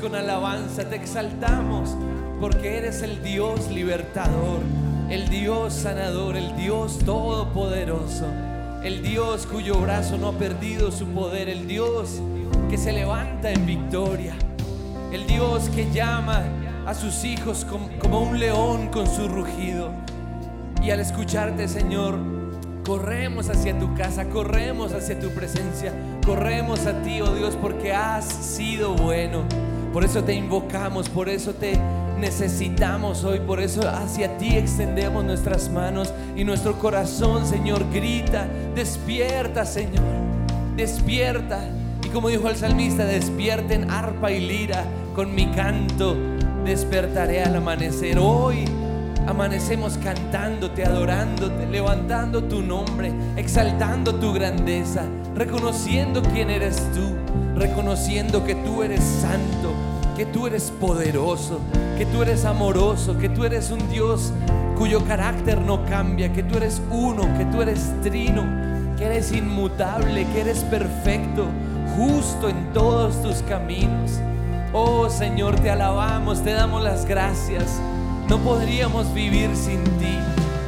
Con alabanza. Te exaltamos porque eres el Dios libertador, el Dios sanador, el Dios todopoderoso, el Dios cuyo brazo no ha perdido su poder, el Dios que se levanta en victoria, el Dios que llama a sus hijos com- como un león con su rugido. Y al escucharte, Señor, corremos hacia tu casa, corremos hacia tu presencia, corremos a ti, oh Dios, porque has sido bueno. Por eso te invocamos, por eso te necesitamos hoy, por eso hacia ti extendemos nuestras manos y nuestro corazón, Señor, grita, despierta, Señor, despierta. Y como dijo el salmista, despierten arpa y lira, con mi canto despertaré al amanecer. Hoy amanecemos cantándote, adorándote, levantando tu nombre, exaltando tu grandeza, reconociendo quién eres tú, reconociendo que tú eres santo, que tú eres poderoso, que tú eres amoroso, que tú eres un Dios cuyo carácter no cambia, que tú eres uno, que tú eres trino, que eres inmutable, que eres perfecto, justo en todos tus caminos. Oh Señor, te alabamos, te damos las gracias. No podríamos vivir sin ti.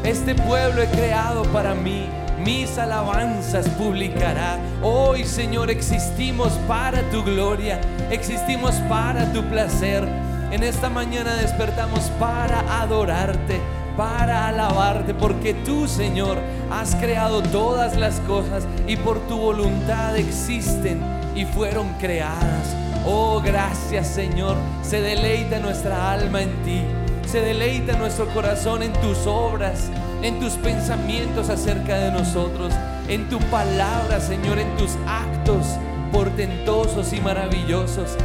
Este pueblo he creado para mí. Mis alabanzas publicará. Hoy, Señor, existimos para tu gloria, existimos para tu placer. En esta mañana despertamos para adorarte, para alabarte, porque tú, Señor, has creado todas las cosas y por tu voluntad existen y fueron creadas. Oh, gracias, Señor. Se deleita nuestra alma en ti. Se deleita nuestro corazón en tus obras, en tus pensamientos acerca de nosotros, en tu palabra, Señor, en tus actos portentosos y maravillosos.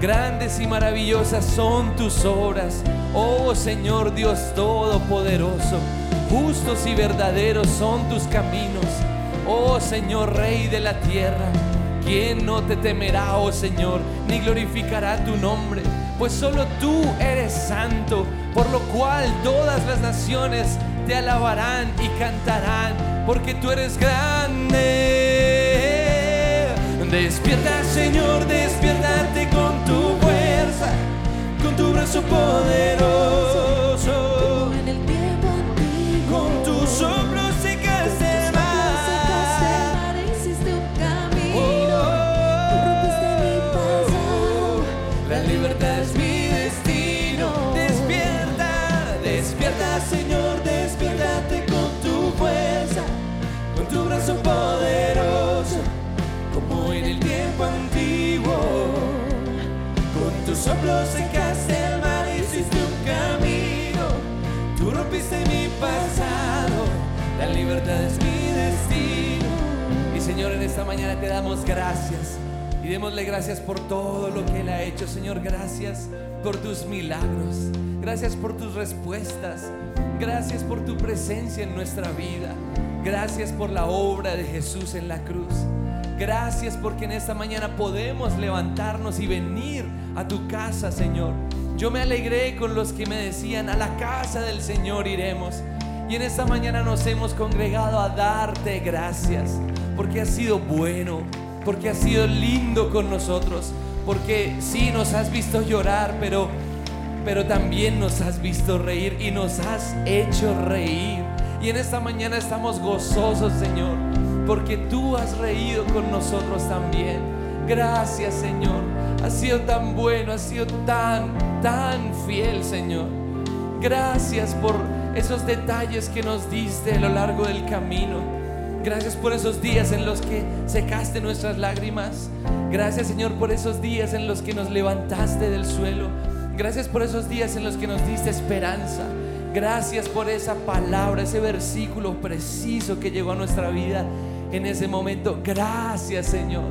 Grandes y maravillosas son tus obras, oh Señor Dios Todopoderoso. Justos y verdaderos son tus caminos, oh Señor Rey de la tierra. ¿Quién no te temerá, oh Señor, ni glorificará tu nombre? Pues solo tú eres santo, por lo cual todas las naciones te alabarán y cantarán, porque tú eres grande. Despierta, Señor, despiértate con tu fuerza, con tu brazo poderoso. Secaste el mar, hiciste un camino. Tú rompiste mi pasado, la libertad es mi destino. Y Señor, en esta mañana te damos gracias. Y démosle gracias por todo lo que Él ha hecho, Señor. Gracias por tus milagros. Gracias por tus respuestas. Gracias por tu presencia en nuestra vida. Gracias por la obra de Jesús en la cruz. Gracias porque en esta mañana podemos levantarnos y venir a tu casa, Señor. Yo me alegré con los que me decían, a la casa del Señor iremos. Y en esta mañana nos hemos congregado a darte gracias, porque has sido bueno, porque has sido lindo con nosotros, porque sí nos has visto llorar, pero, pero también nos has visto reír y nos has hecho reír. Y en esta mañana estamos gozosos, Señor, porque tú has reído con nosotros también. Gracias, Señor. Has sido tan bueno, has sido tan, tan fiel, Señor. Gracias por esos detalles que nos diste a lo largo del camino. Gracias por esos días en los que secaste nuestras lágrimas. Gracias Señor por esos días en los que nos levantaste del suelo. Gracias por esos días en los que nos diste esperanza. Gracias por esa palabra, ese versículo preciso que llegó a nuestra vida en ese momento. Gracias Señor.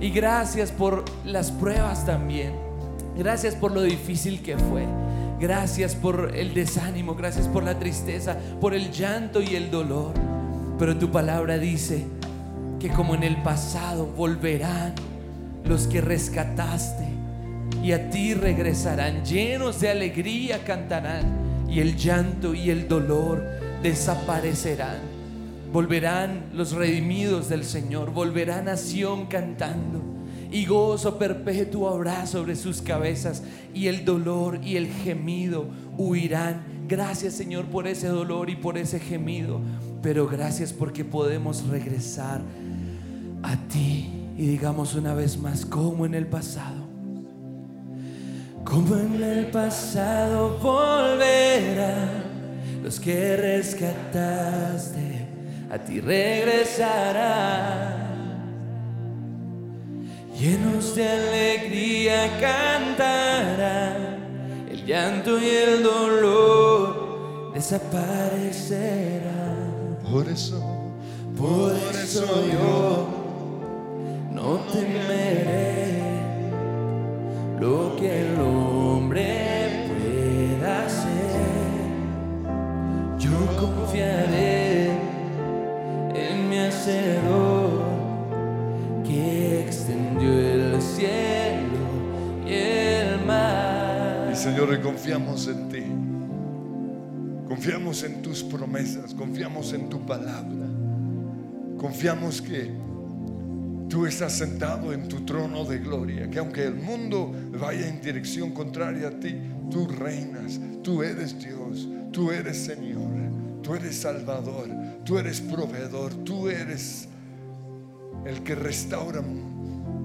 Y gracias por las pruebas también. Gracias por lo difícil que fue. Gracias por el desánimo, gracias por la tristeza, por el llanto y el dolor. Pero tu palabra dice que como en el pasado volverán los que rescataste y a ti regresarán, llenos de alegría cantarán y el llanto y el dolor desaparecerán. Volverán los redimidos del Señor, volverán a Sión cantando y gozo perpetuo habrá sobre sus cabezas y el dolor y el gemido huirán. Gracias Señor por ese dolor y por ese gemido, pero gracias porque podemos regresar a ti y digamos una vez más como en el pasado. Como en el pasado volverán los que rescataste, a ti regresarán. Llenos de alegría cantarán, el llanto y el dolor desaparecerán. Por eso, Por eso yo no temeré lo que el hombre pueda hacer. Yo confiaré que extendió el cielo y el mar. y Señor, confiamos en ti. Confiamos en tus promesas, confiamos en tu palabra. Confiamos que tú estás sentado en tu trono de gloria, que aunque el mundo vaya en dirección contraria a ti, tú reinas, tú eres Dios, tú eres Señor, tú eres Salvador, Tú eres proveedor, tú eres el que restaura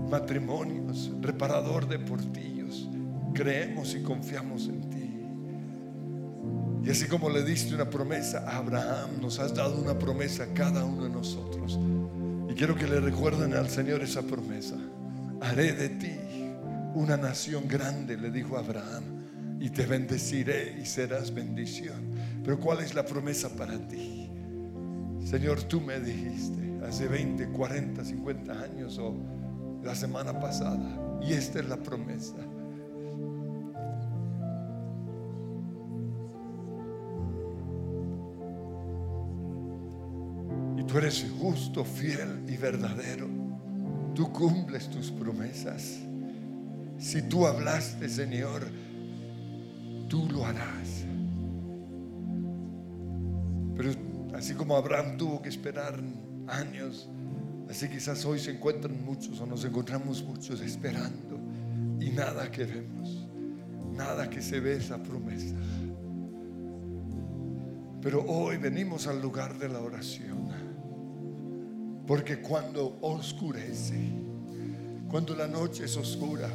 matrimonios, reparador de portillos. Creemos y confiamos en ti. Y así como le diste una promesa a Abraham, nos has dado una promesa a cada uno de nosotros. Y quiero que le recuerden al Señor esa promesa. Haré de ti una nación grande, le dijo Abraham, y te bendeciré y serás bendición. Pero ¿cuál es la promesa para ti? Señor, tú me dijiste hace 20, 40, 50 años o la semana pasada, y esta es la promesa. Y tú eres justo, fiel y verdadero. Tú cumples tus promesas. Si tú hablaste, Señor, tú lo harás. Pero así como Abraham tuvo que esperar años, así quizás hoy se encuentran muchos o nos encontramos muchos esperando y nada que vemos, nada que se ve esa promesa. Pero hoy venimos al lugar de la oración, porque cuando oscurece, cuando la noche es oscura,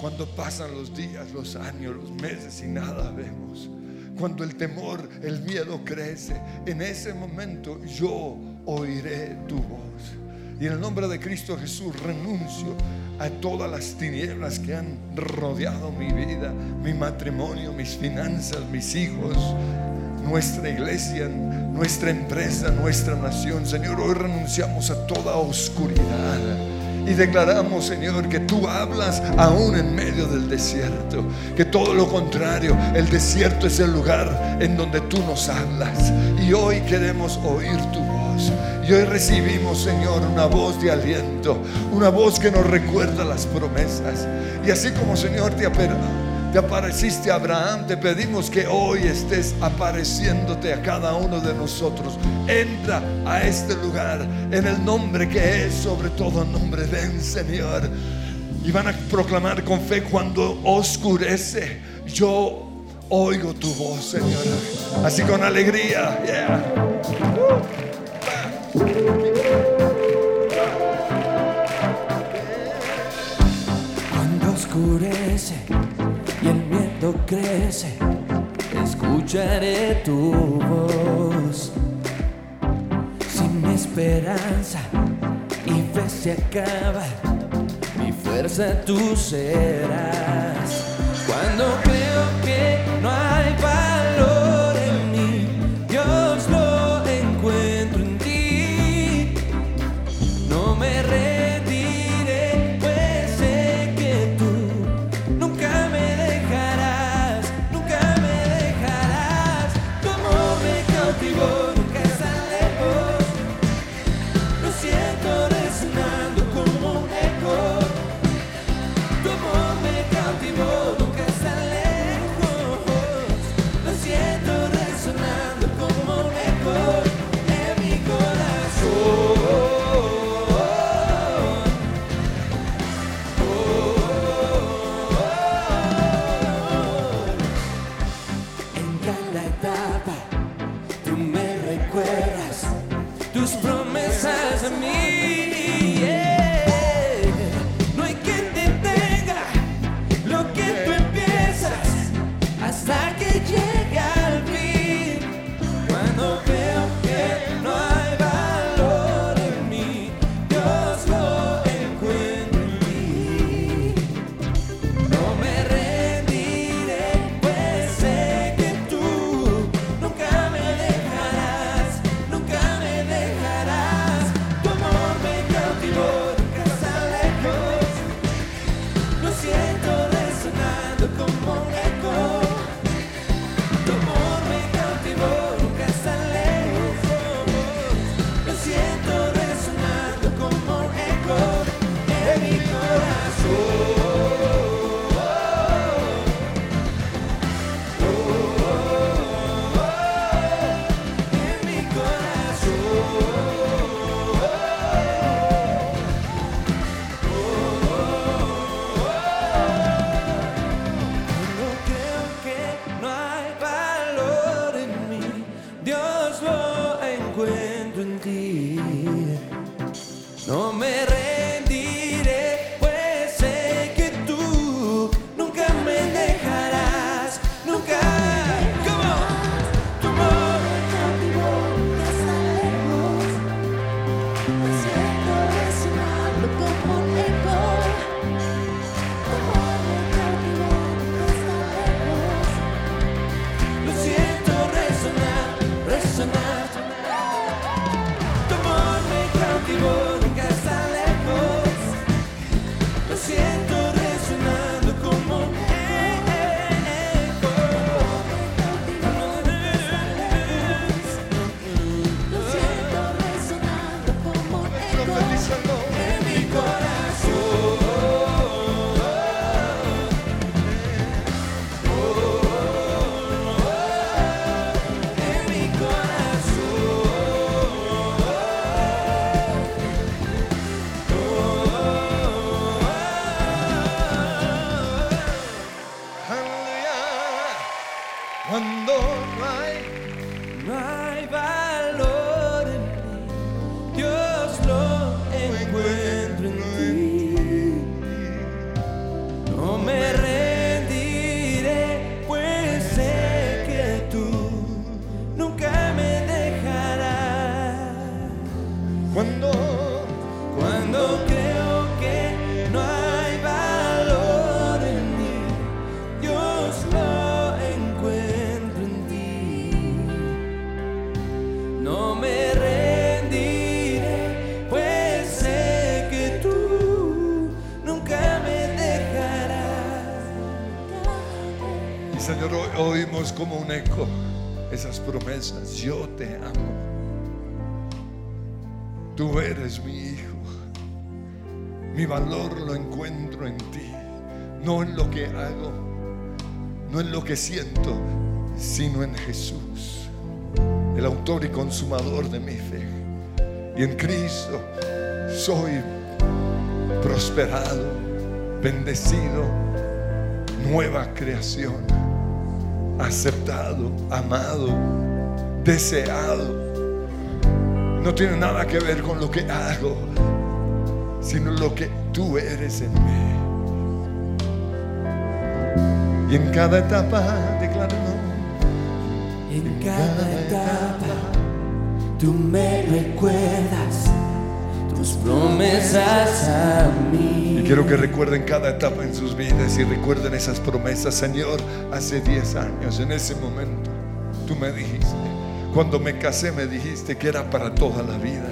cuando pasan los días, los años, los meses y nada vemos. Cuando el temor, el miedo crece, en ese momento yo oiré tu voz. Y en el nombre de Cristo Jesús renuncio a todas las tinieblas que han rodeado mi vida, mi matrimonio, mis finanzas, mis hijos, nuestra iglesia, nuestra empresa, nuestra nación. Señor, hoy renunciamos a toda oscuridad. Y declaramos, Señor, que tú hablas aún en medio del desierto. Que todo lo contrario, el desierto es el lugar en donde tú nos hablas. Y hoy queremos oír tu voz. Y hoy recibimos, Señor, una voz de aliento. Una voz que nos recuerda las promesas. Y así como, Señor, te te apareciste Abraham, te pedimos que hoy estés apareciéndote a cada uno de nosotros. Entra a este lugar en el nombre que es sobre todo nombre. Ven, Señor. Y van a proclamar con fe cuando oscurece. Yo oigo tu voz, Señor. Así con alegría. Yeah. Crece, escucharé tu voz. Sin esperanza y fe se acaba, mi fuerza tú serás. Cuando creo que no hay valor mi hijo. Mi valor lo encuentro en ti. No en lo que hago, no en lo que siento, sino en Jesús, el autor y consumador de mi fe. Y en Cristo soy prosperado, bendecido, nueva creación, aceptado, amado, deseado. No tiene nada que ver con lo que hago, sino lo que tú eres en mí. Y en cada etapa declaro, En cada etapa tú me recuerdas tus promesas a mí. Y quiero que recuerden cada etapa en sus vidas y recuerden esas promesas. Señor, hace 10 años, en ese momento, tú me dijiste, cuando me casé me dijiste que era para toda la vida.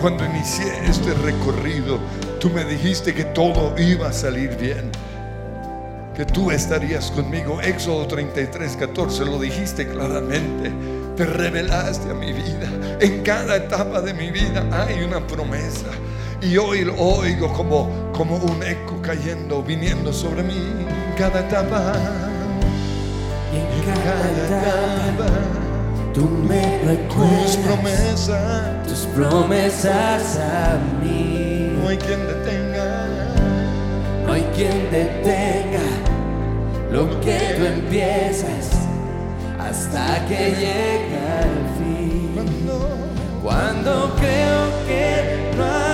Cuando inicié este recorrido, tú me dijiste que todo iba a salir bien. Que tú estarías conmigo. Éxodo 33, 14, lo dijiste claramente. Te revelaste a mi vida. En cada etapa de mi vida hay una promesa. Y hoy lo oigo como, como un eco cayendo, viniendo sobre mí. En cada etapa. En cada etapa. Tú me Tus recuerdas promesas. tus promesas a mí. No hay quien detenga. No hay quien detenga lo que tú empiezas hasta que llega el fin. Cuando creo que no hay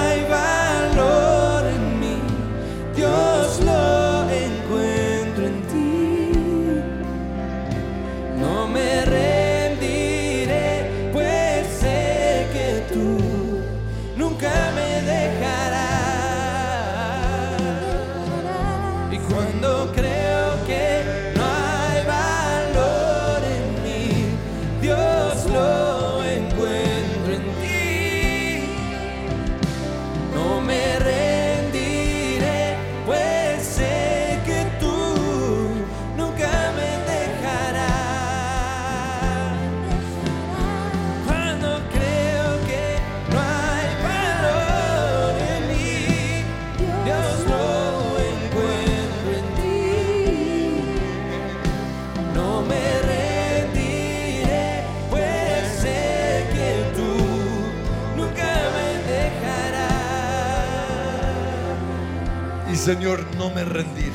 Señor, no me rendiré.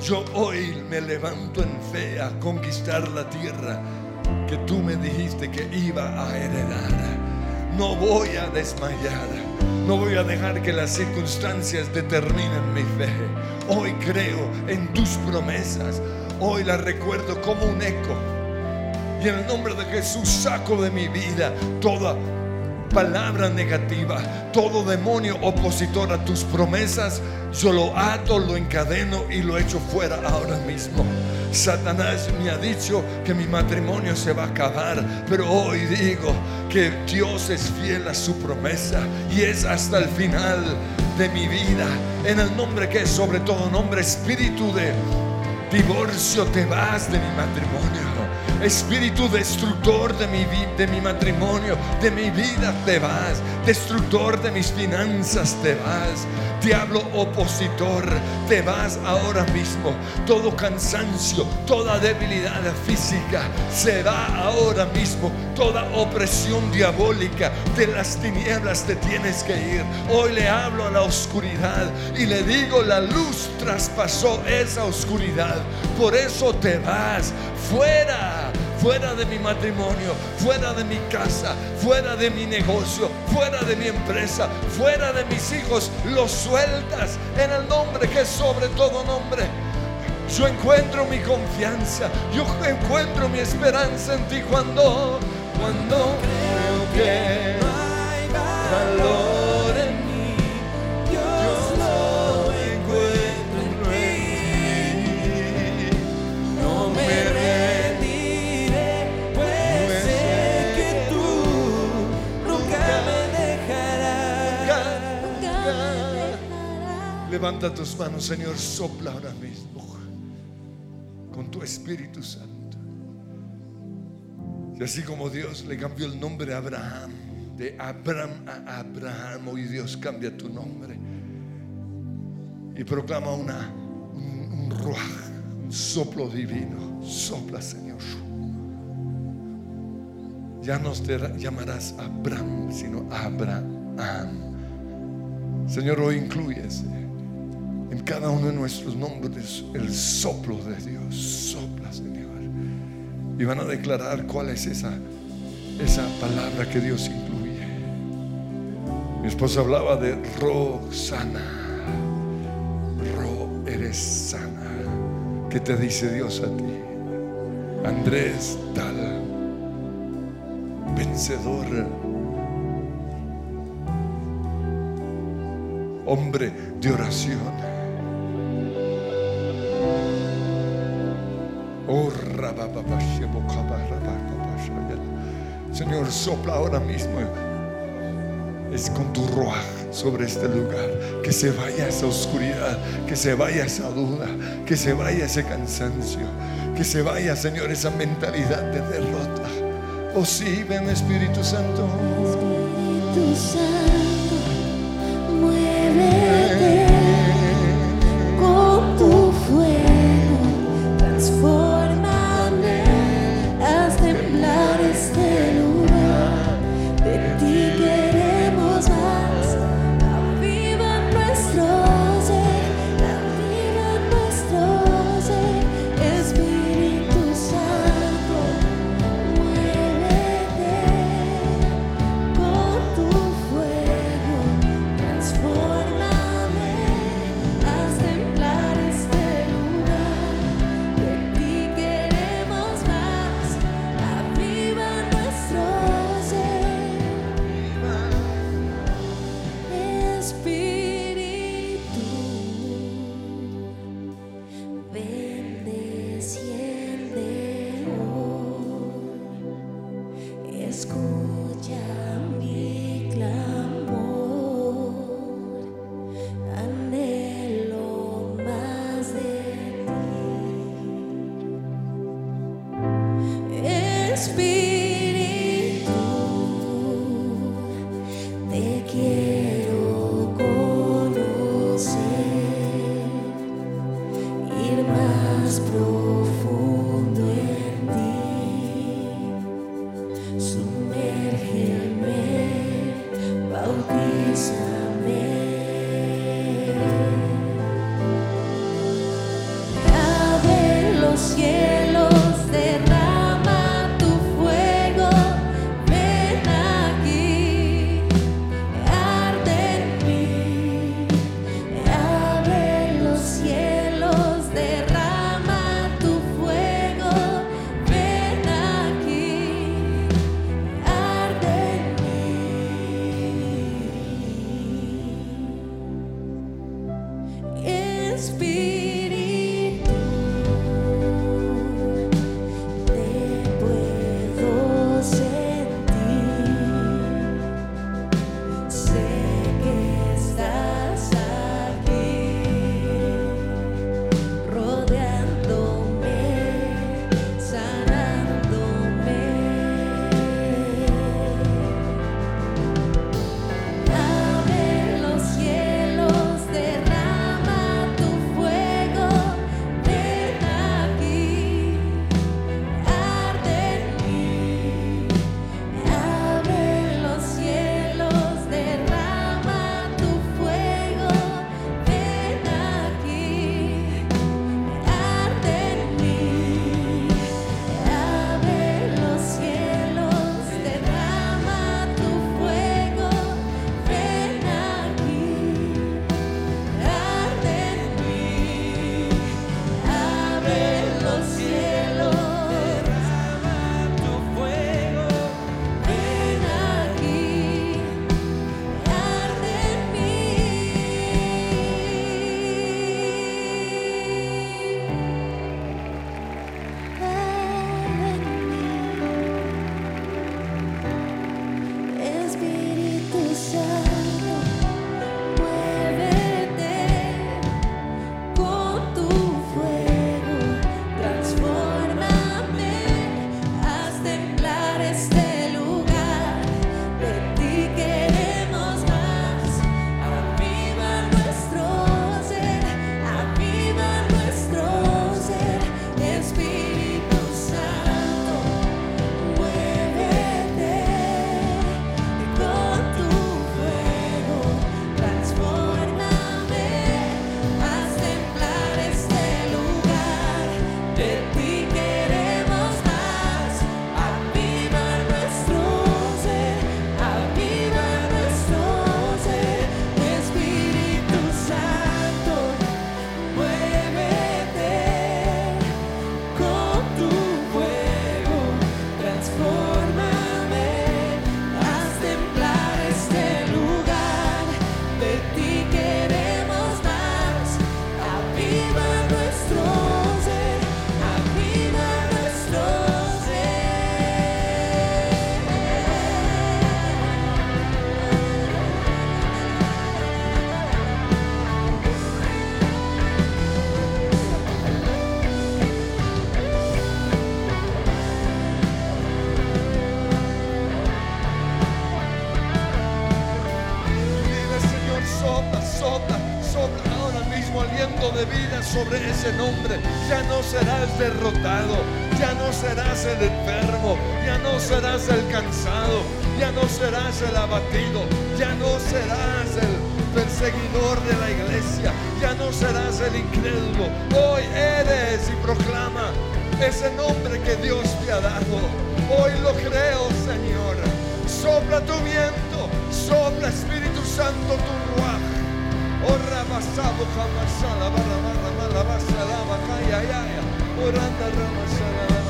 Yo hoy me levanto en fe a conquistar la tierra que tú me dijiste que iba a heredar. no voy a desmayar. No voy a dejar que las circunstancias determinen mi fe. Hoy creo en tus promesas. Hoy las recuerdo como un eco. Y en el nombre de Jesús saco de mi vida toda palabra negativa, todo demonio opositor a tus promesas, yo lo ato, lo encadeno y lo echo fuera ahora mismo. Satanás me ha dicho que mi matrimonio se va a acabar, pero hoy digo que Dios es fiel a su promesa y es hasta el final de mi vida. En el nombre que es sobre todo nombre, espíritu de divorcio, te vas de mi matrimonio. Espíritu destructor de mi, de mi matrimonio, de mi vida, te vas. Destructor de mis finanzas, te vas. Diablo opositor, te vas ahora mismo. Todo cansancio, toda debilidad física, se va ahora mismo. Toda opresión diabólica de las tinieblas te tienes que ir. Hoy le hablo a la oscuridad y le digo, la luz traspasó esa oscuridad. Por eso te vas fuera fuera de mi matrimonio, fuera de mi casa, fuera de mi negocio, fuera de mi empresa, fuera de mis hijos, los sueltas en el nombre que es sobre todo nombre. Yo encuentro mi confianza, yo encuentro mi esperanza en ti cuando, cuando creo que hay valor Levanta tus manos, Señor, sopla ahora mismo con tu Espíritu Santo. Y así como Dios le cambió el nombre a Abraham, de Abraham a Abraham, hoy Dios cambia tu nombre y proclama una, un, un un soplo divino. Sopla, Señor. Ya no te llamarás Abraham, sino Abraham. Señor, hoy incluyes en cada uno de nuestros nombres el soplo de Dios. Sopla, Señor. Y van a declarar cuál es esa, esa palabra que Dios incluye. Mi esposa hablaba de Roxana. Ro, eres sana. ¿Qué te dice Dios a ti? Andrés, tal. Vencedor. Hombre de oración. Señor, sopla ahora mismo. Es con tu ruaj sobre este lugar. Que se vaya esa oscuridad, que se vaya esa duda, que se vaya ese cansancio, que se vaya, Señor, esa mentalidad de derrota. Oh, sí, ven Espíritu Santo. Espíritu Santo, muévete ir más profundo derrotado, ya no serás el enfermo, ya no serás el cansado, ya no serás el abatido, ya no serás el perseguidor de la iglesia, ya no serás el incrédulo. Hoy eres y proclama ese nombre que Dios te ha dado. Hoy lo creo, Señor. Sopla tu viento, sopla Espíritu Santo tu ruaj. Oh, rabasabo, jamasala, barra, barra, barra, basala, bacaya, ya, ya. Oranda, ramasala,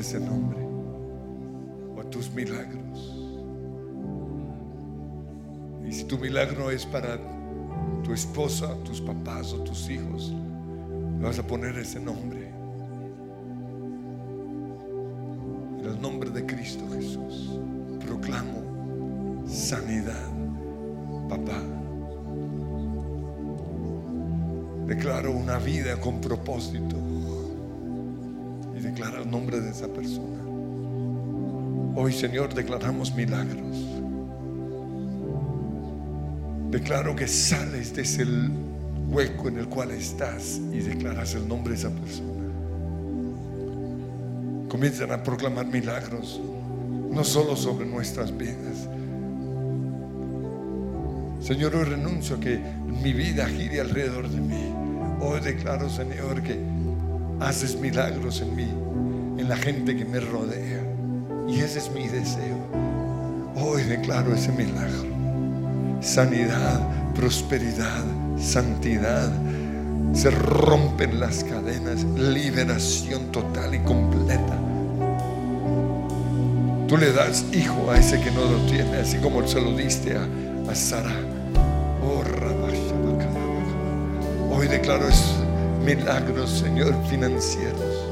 es ese nombre? O tus milagros. Y si tu milagro es para tu esposa, tus papás o tus hijos, vas a poner ese nombre. En el nombre de Cristo Jesús, proclamo sanidad, papá. Declaro una vida con propósito declara el nombre de esa persona. Hoy, Señor, declaramos milagros. Declaro que sales de ese hueco en el cual estás y declaras el nombre de esa persona. Comienzan a proclamar milagros, no solo sobre nuestras vidas. Señor, hoy renuncio a que mi vida gire alrededor de mí. Hoy declaro, Señor, que haces milagros en mí, en la gente que me rodea. Y ese es mi deseo. Hoy declaro ese milagro. Sanidad, prosperidad, santidad. Se rompen las cadenas, liberación total y completa. Tú le das hijo a ese que no lo tiene, así como se lo diste a, Sara. Oh. Hoy declaro es milagros, Señor, financieros.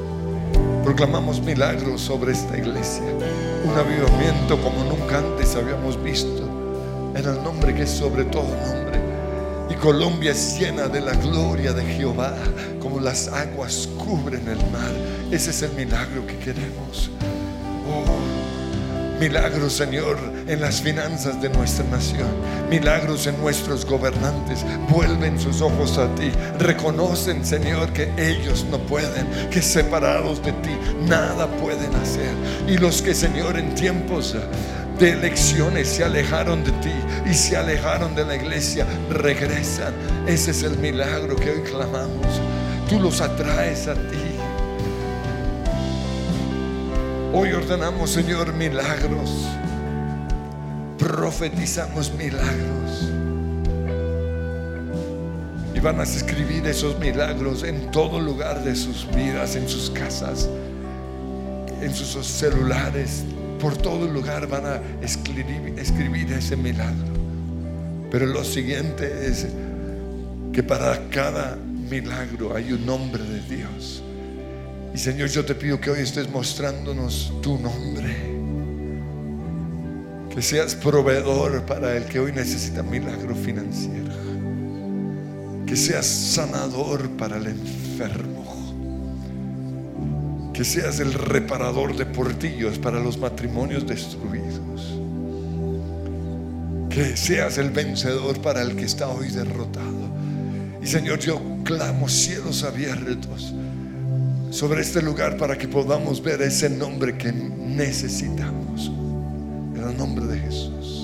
Proclamamos milagros sobre esta iglesia. Un avivamiento como nunca antes habíamos visto. En el nombre que es sobre todo nombre. Y Colombia es llena de la gloria de Jehová, como las aguas cubren el mar. Ese es el milagro que queremos. Oh, milagros, Señor, en las finanzas de nuestra nación. Milagros en nuestros gobernantes. Vuelven sus ojos a ti. Reconocen, Señor, que ellos no pueden, que separados de ti nada pueden hacer. Y los que, Señor, en tiempos de elecciones se alejaron de ti y se alejaron de la iglesia, regresan. Ese es el milagro que hoy clamamos. Tú los atraes a ti. Hoy ordenamos, Señor, milagros. Profetizamos milagros. Y van a escribir esos milagros en todo lugar de sus vidas, en sus casas, en sus celulares. Por todo lugar van a escribir, ese milagro. Pero lo siguiente es que para cada milagro hay un nombre de Dios. Y Señor, yo te pido que hoy estés mostrándonos tu nombre. Que seas proveedor para el que hoy necesita milagro financiero. Que seas sanador para el enfermo. Que seas el reparador de portillos para los matrimonios destruidos. Que seas el vencedor para el que está hoy derrotado. Y Señor, yo clamo cielos abiertos sobre este lugar para que podamos ver ese nombre que necesitamos. Nombre de Jesús.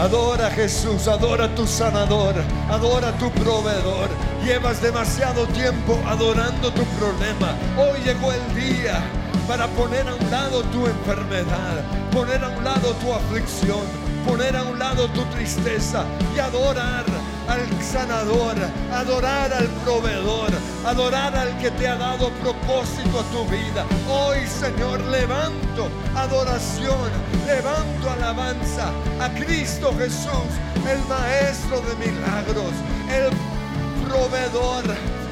Adora a Jesús, adora a tu sanador, adora a tu proveedor. Llevas demasiado tiempo adorando tu problema. Hoy llegó el día para poner a un lado tu enfermedad, poner a un lado tu aflicción, poner a un lado tu tristeza y adorar al sanador, adorar al proveedor, adorar al que te ha dado propósito a tu vida. Hoy, Señor, levanto adoración, levanto alabanza a Cristo Jesús, el Maestro de milagros, el proveedor,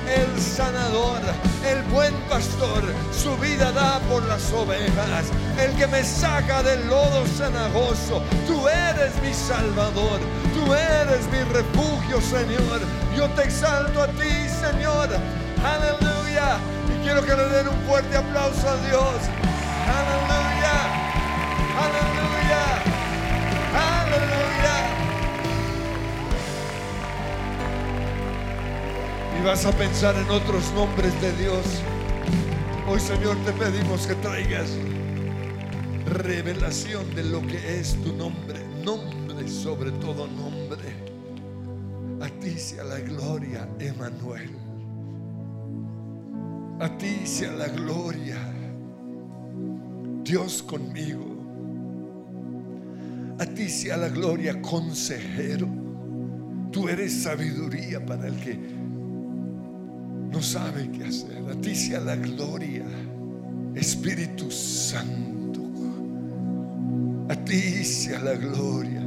el sanador, el buen pastor, su vida da por las ovejas, el que me saca del lodo cenagoso. Tú eres mi salvador, tú eres mi refugio, Señor. Yo te exalto a ti, Señor. Aleluya. Y quiero que le den un fuerte aplauso a Dios. Aleluya. Aleluya. Aleluya. y vas a pensar en otros nombres de Dios. Hoy Señor te pedimos que traigas revelación de lo que es tu nombre, nombre sobre todo nombre. A ti sea la gloria, Emanuel. A ti sea la gloria, Dios conmigo. A ti sea la gloria, consejero. Tú eres sabiduría para el que no sabe qué hacer. A ti sea la gloria, Espíritu Santo. A ti sea la gloria.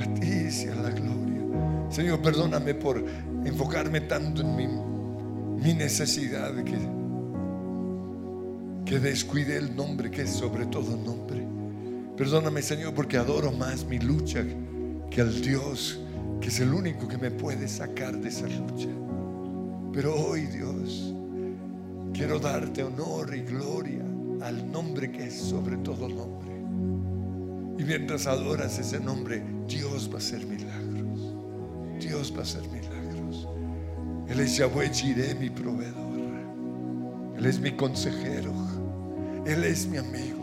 A ti sea la gloria. Señor, perdóname por enfocarme tanto en mi, mi necesidad que, que descuide el nombre que es sobre todo nombre. Perdóname, Señor, porque adoro más mi lucha que al Dios que es el único que me puede sacar de esa lucha. Pero hoy, Dios, quiero darte honor y gloria al nombre que es sobre todo nombre. Y mientras adoras ese nombre, Dios va a hacer milagros. Dios va a hacer milagros. Él es Yahweh Jireh, mi proveedor. Él es mi consejero. Él es mi amigo.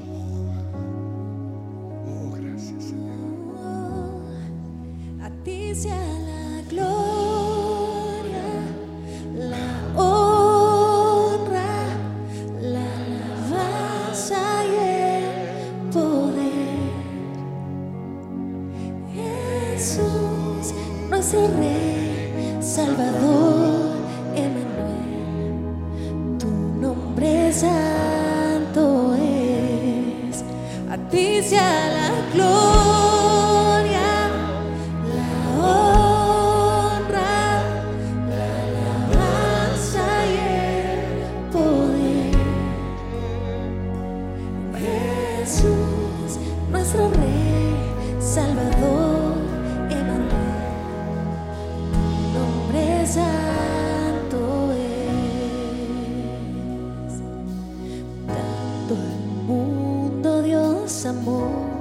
Dios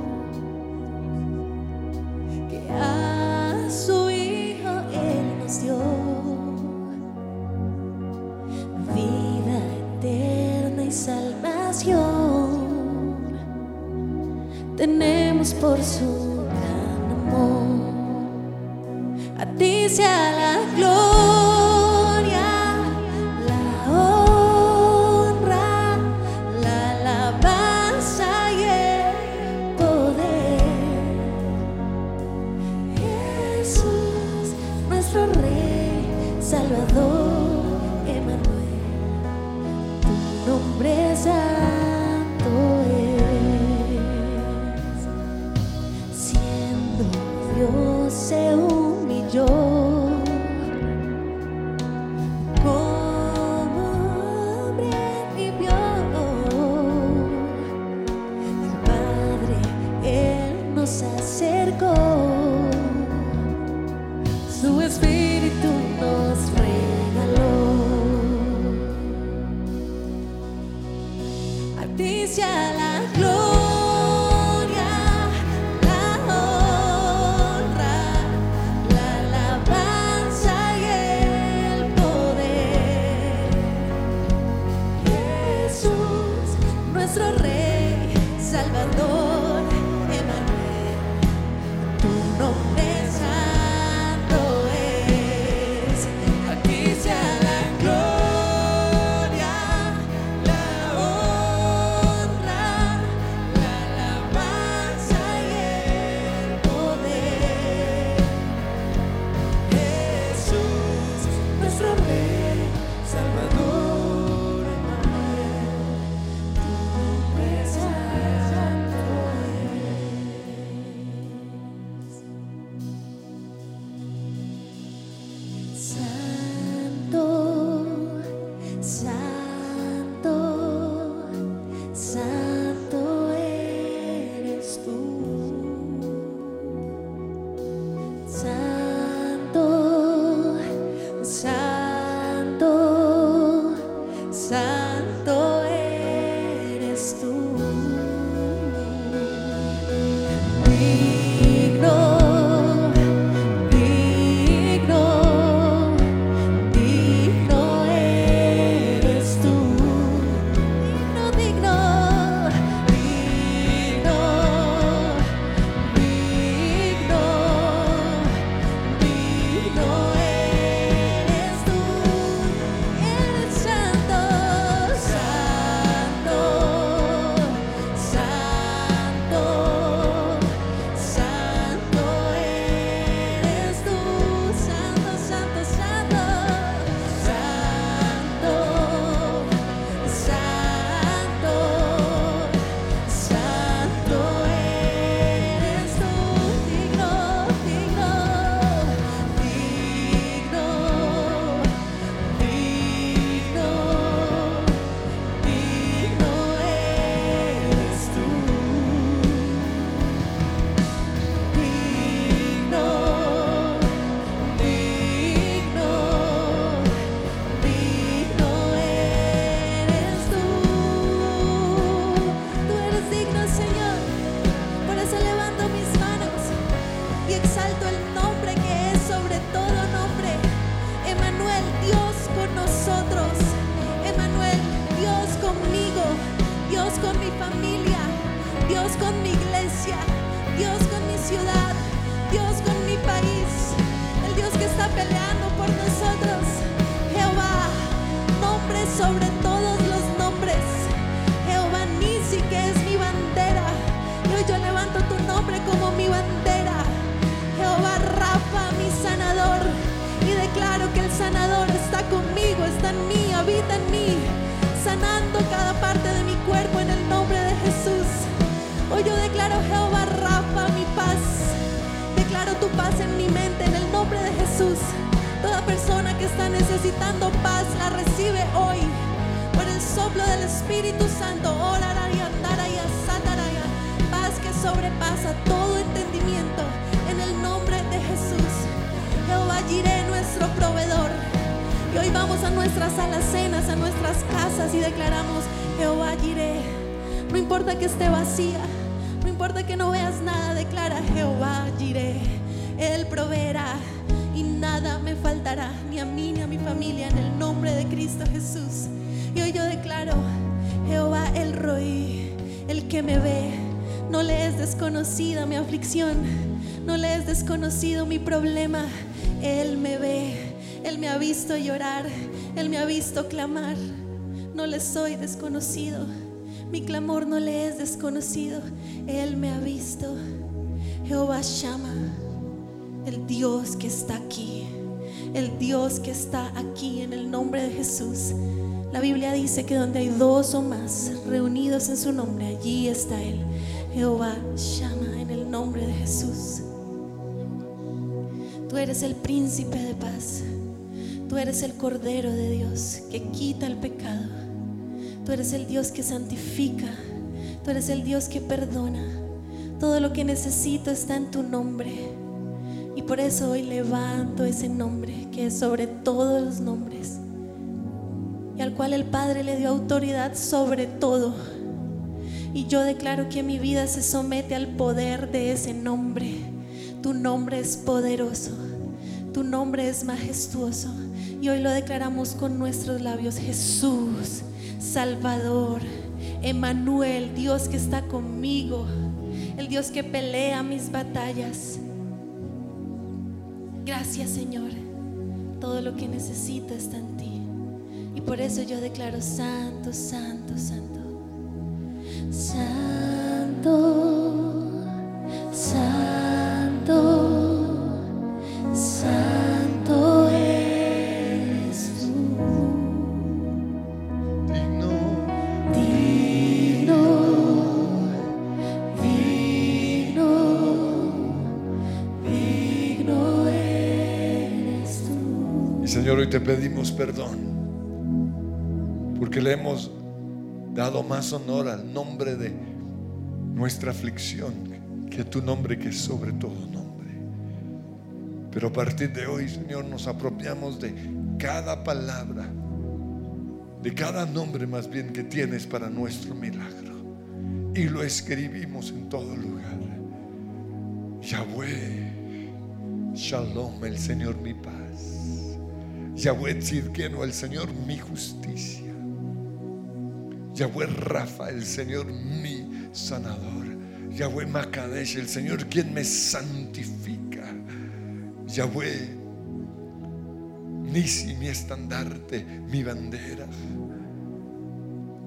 no le es desconocido mi problema. Él me ve, Él me ha visto llorar, Él me ha visto clamar. No le soy desconocido, mi clamor no le es desconocido. Él me ha visto. Jehová llama, el Dios que está aquí, el Dios que está aquí en el nombre de Jesús. La Biblia dice que donde hay dos o más reunidos en su nombre, allí está Él. Jehová llama el nombre de Jesús. Tú eres el príncipe de paz. Tú eres el Cordero de Dios que quita el pecado. Tú eres el Dios que santifica. Tú eres el Dios que perdona. Todo lo que necesito está en tu nombre. Y por eso hoy levanto ese nombre que es sobre todos los nombres. Y al cual el Padre le dio autoridad sobre todo. Y yo declaro que mi vida se somete al poder de ese nombre. Tu nombre es poderoso. Tu nombre es majestuoso. Y hoy lo declaramos con nuestros labios. Jesús, Salvador, Emanuel, Dios que está conmigo. El Dios que pelea mis batallas. Gracias Señor. Todo lo que necesito está en ti. Y por eso yo declaro santo, santo, santo. Señor, hoy te pedimos perdón porque le hemos dado más honor al nombre de nuestra aflicción que tu nombre que es sobre todo nombre. Pero a partir de hoy, Señor, nos apropiamos de cada palabra, de cada nombre más bien que tienes para nuestro milagro. Y lo escribimos en todo lugar. Yahweh, Shalom, el Señor mi paz. Yahweh Tzidkenu, el Señor mi justicia. Yahweh Rafa, el Señor mi sanador. Yahweh Makadesh, el Señor quien me santifica. Yahweh Nisi, mi estandarte, mi bandera.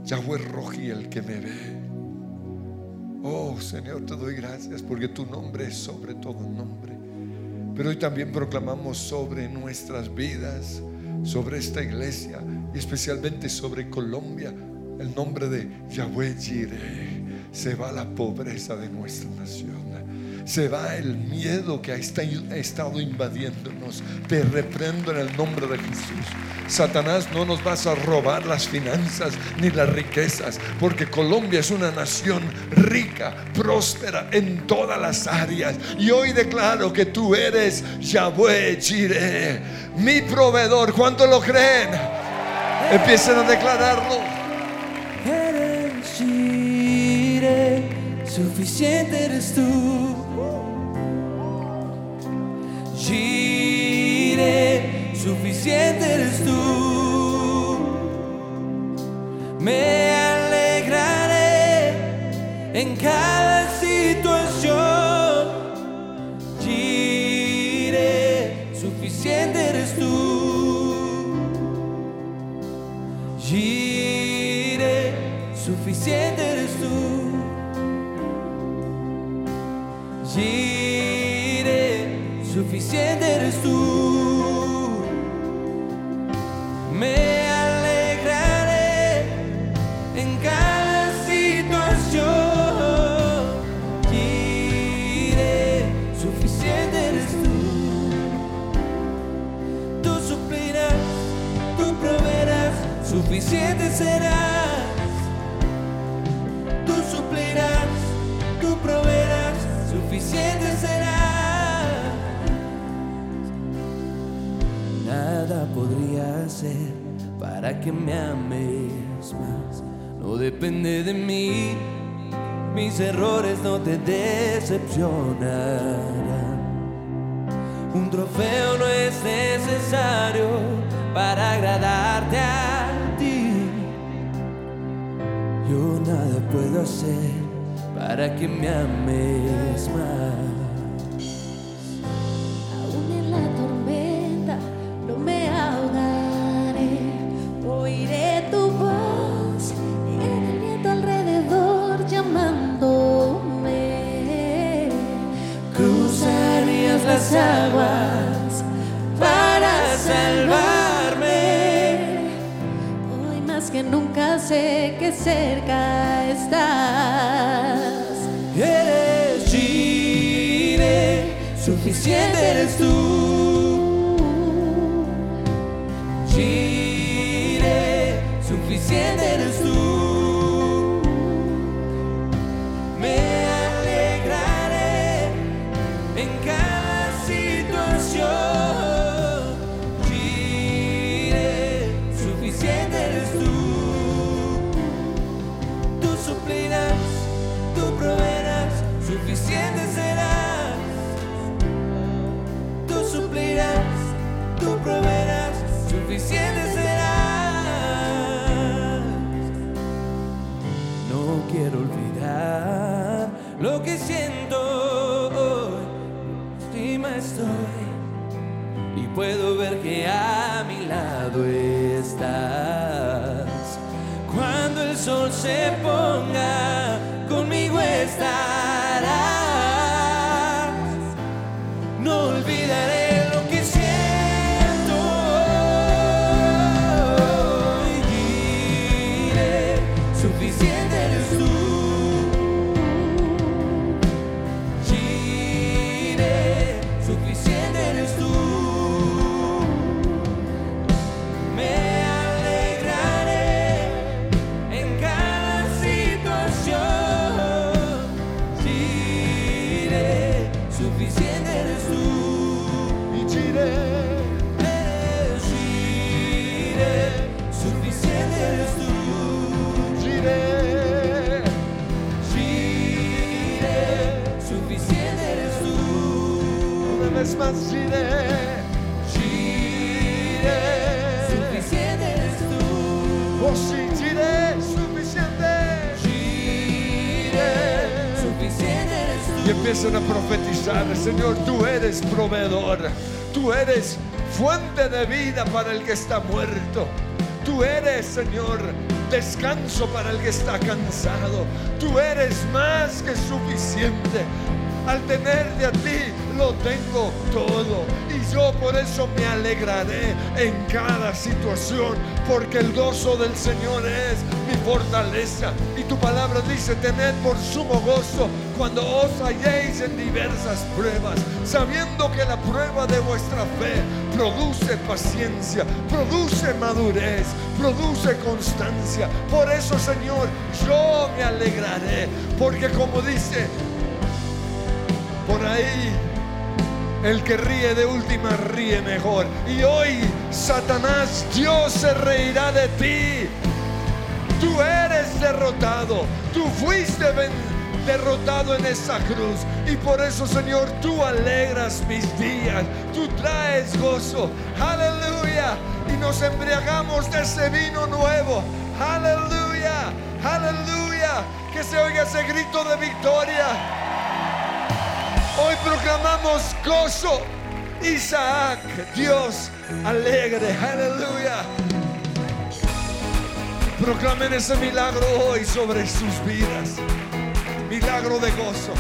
Yahweh Roji, el que me ve. Oh Señor, te doy gracias porque tu nombre es sobre todo nombre. Pero hoy también proclamamos sobre nuestras vidas, sobre esta iglesia y especialmente sobre Colombia, el nombre de Yahweh Jireh. Se va la pobreza de nuestra nación. Se va el miedo que ha esta- ha estado invadiéndonos. Te reprendo en el nombre de Jesús. Satanás, no nos vas a robar las finanzas ni las riquezas, porque Colombia es una nación rica, próspera en todas las áreas. Y hoy declaro que tú eres Yahweh Jireh, mi proveedor. ¿Cuánto lo creen? Empiecen a declararlo. Suficiente eres tú. Jireh, suficiente eres tú. Me alegraré en cada Me alegraré en cada situación. Jireh, suficiente eres tú. Tú suplirás, tú proveerás, suficiente serás. Para que me ames más. No depende de mí, mis errores no te decepcionarán. Un trofeo no es necesario para agradarte a ti. Yo nada puedo hacer para que me ames más. Sé que cerca estás. Eres Jireh, suficiente eres tú. Lo que siento hoy. Encima estoy y puedo ver que a mi lado estás. Cuando el sol se ponga, Y empiezan a profetizar, Señor, tú eres proveedor, tú eres fuente de vida para el que está muerto, tú eres, Señor, descanso para el que está cansado, tú eres más que suficiente. Al tenerte a ti lo tengo todo y yo por eso me alegraré en cada situación porque el gozo del Señor es mi fortaleza. Y tu palabra dice tened por sumo gozo cuando os halléis en diversas pruebas sabiendo que la prueba de vuestra fe produce paciencia produce madurez produce constancia. Por eso Señor yo me alegraré porque como dice por ahí el que ríe de última ríe mejor. Y hoy, Satanás, Dios se reirá de ti. Tú eres derrotado. Tú fuiste derrotado en esa cruz. Y por eso, Señor, tú alegras mis días. Tú traes gozo. Aleluya. Y nos embriagamos de ese vino nuevo. Aleluya. Aleluya. Que se oiga ese grito de victoria. Hoy proclamamos gozo. Isaac, Dios alegre. Aleluya. Proclamen ese milagro hoy sobre sus vidas. Milagro de gozo.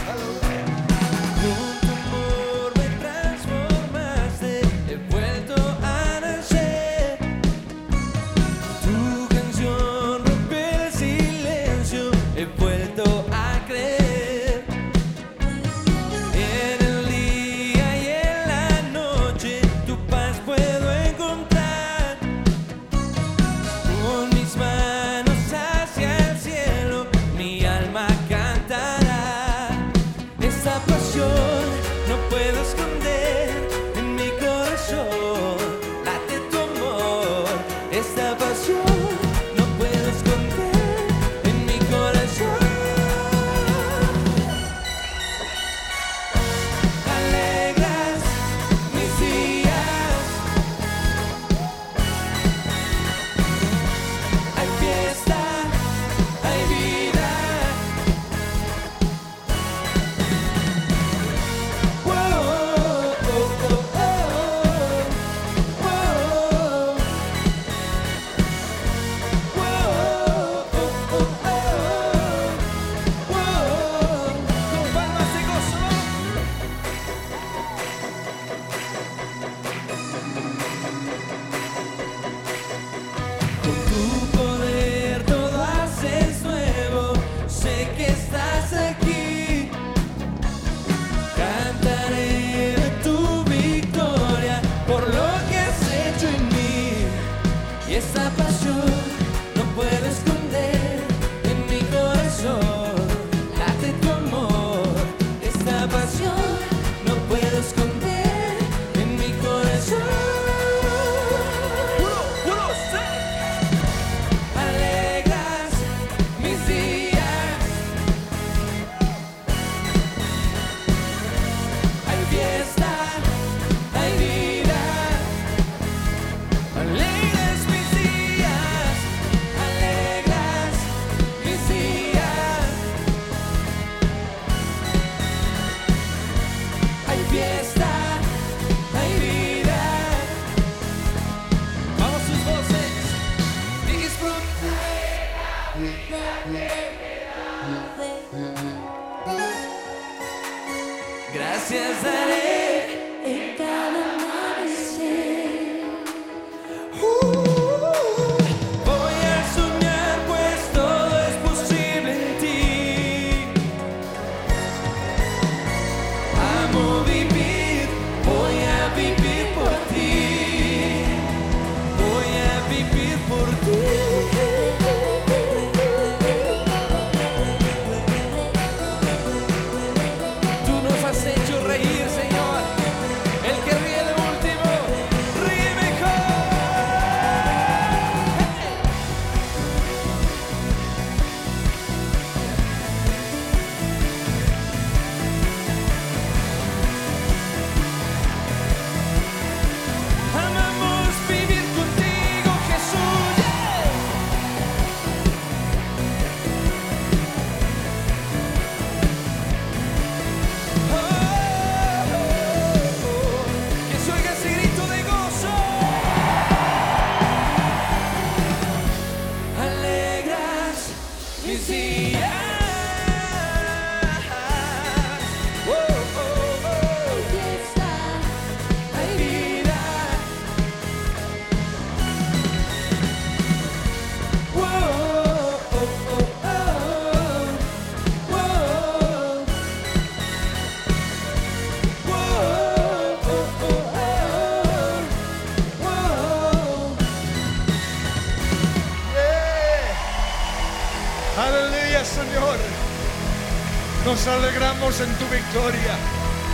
alegramos en tu victoria,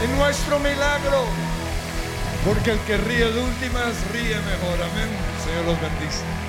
en nuestro milagro, porque el que ríe de últimas ríe mejor. Amén. Señor los bendice.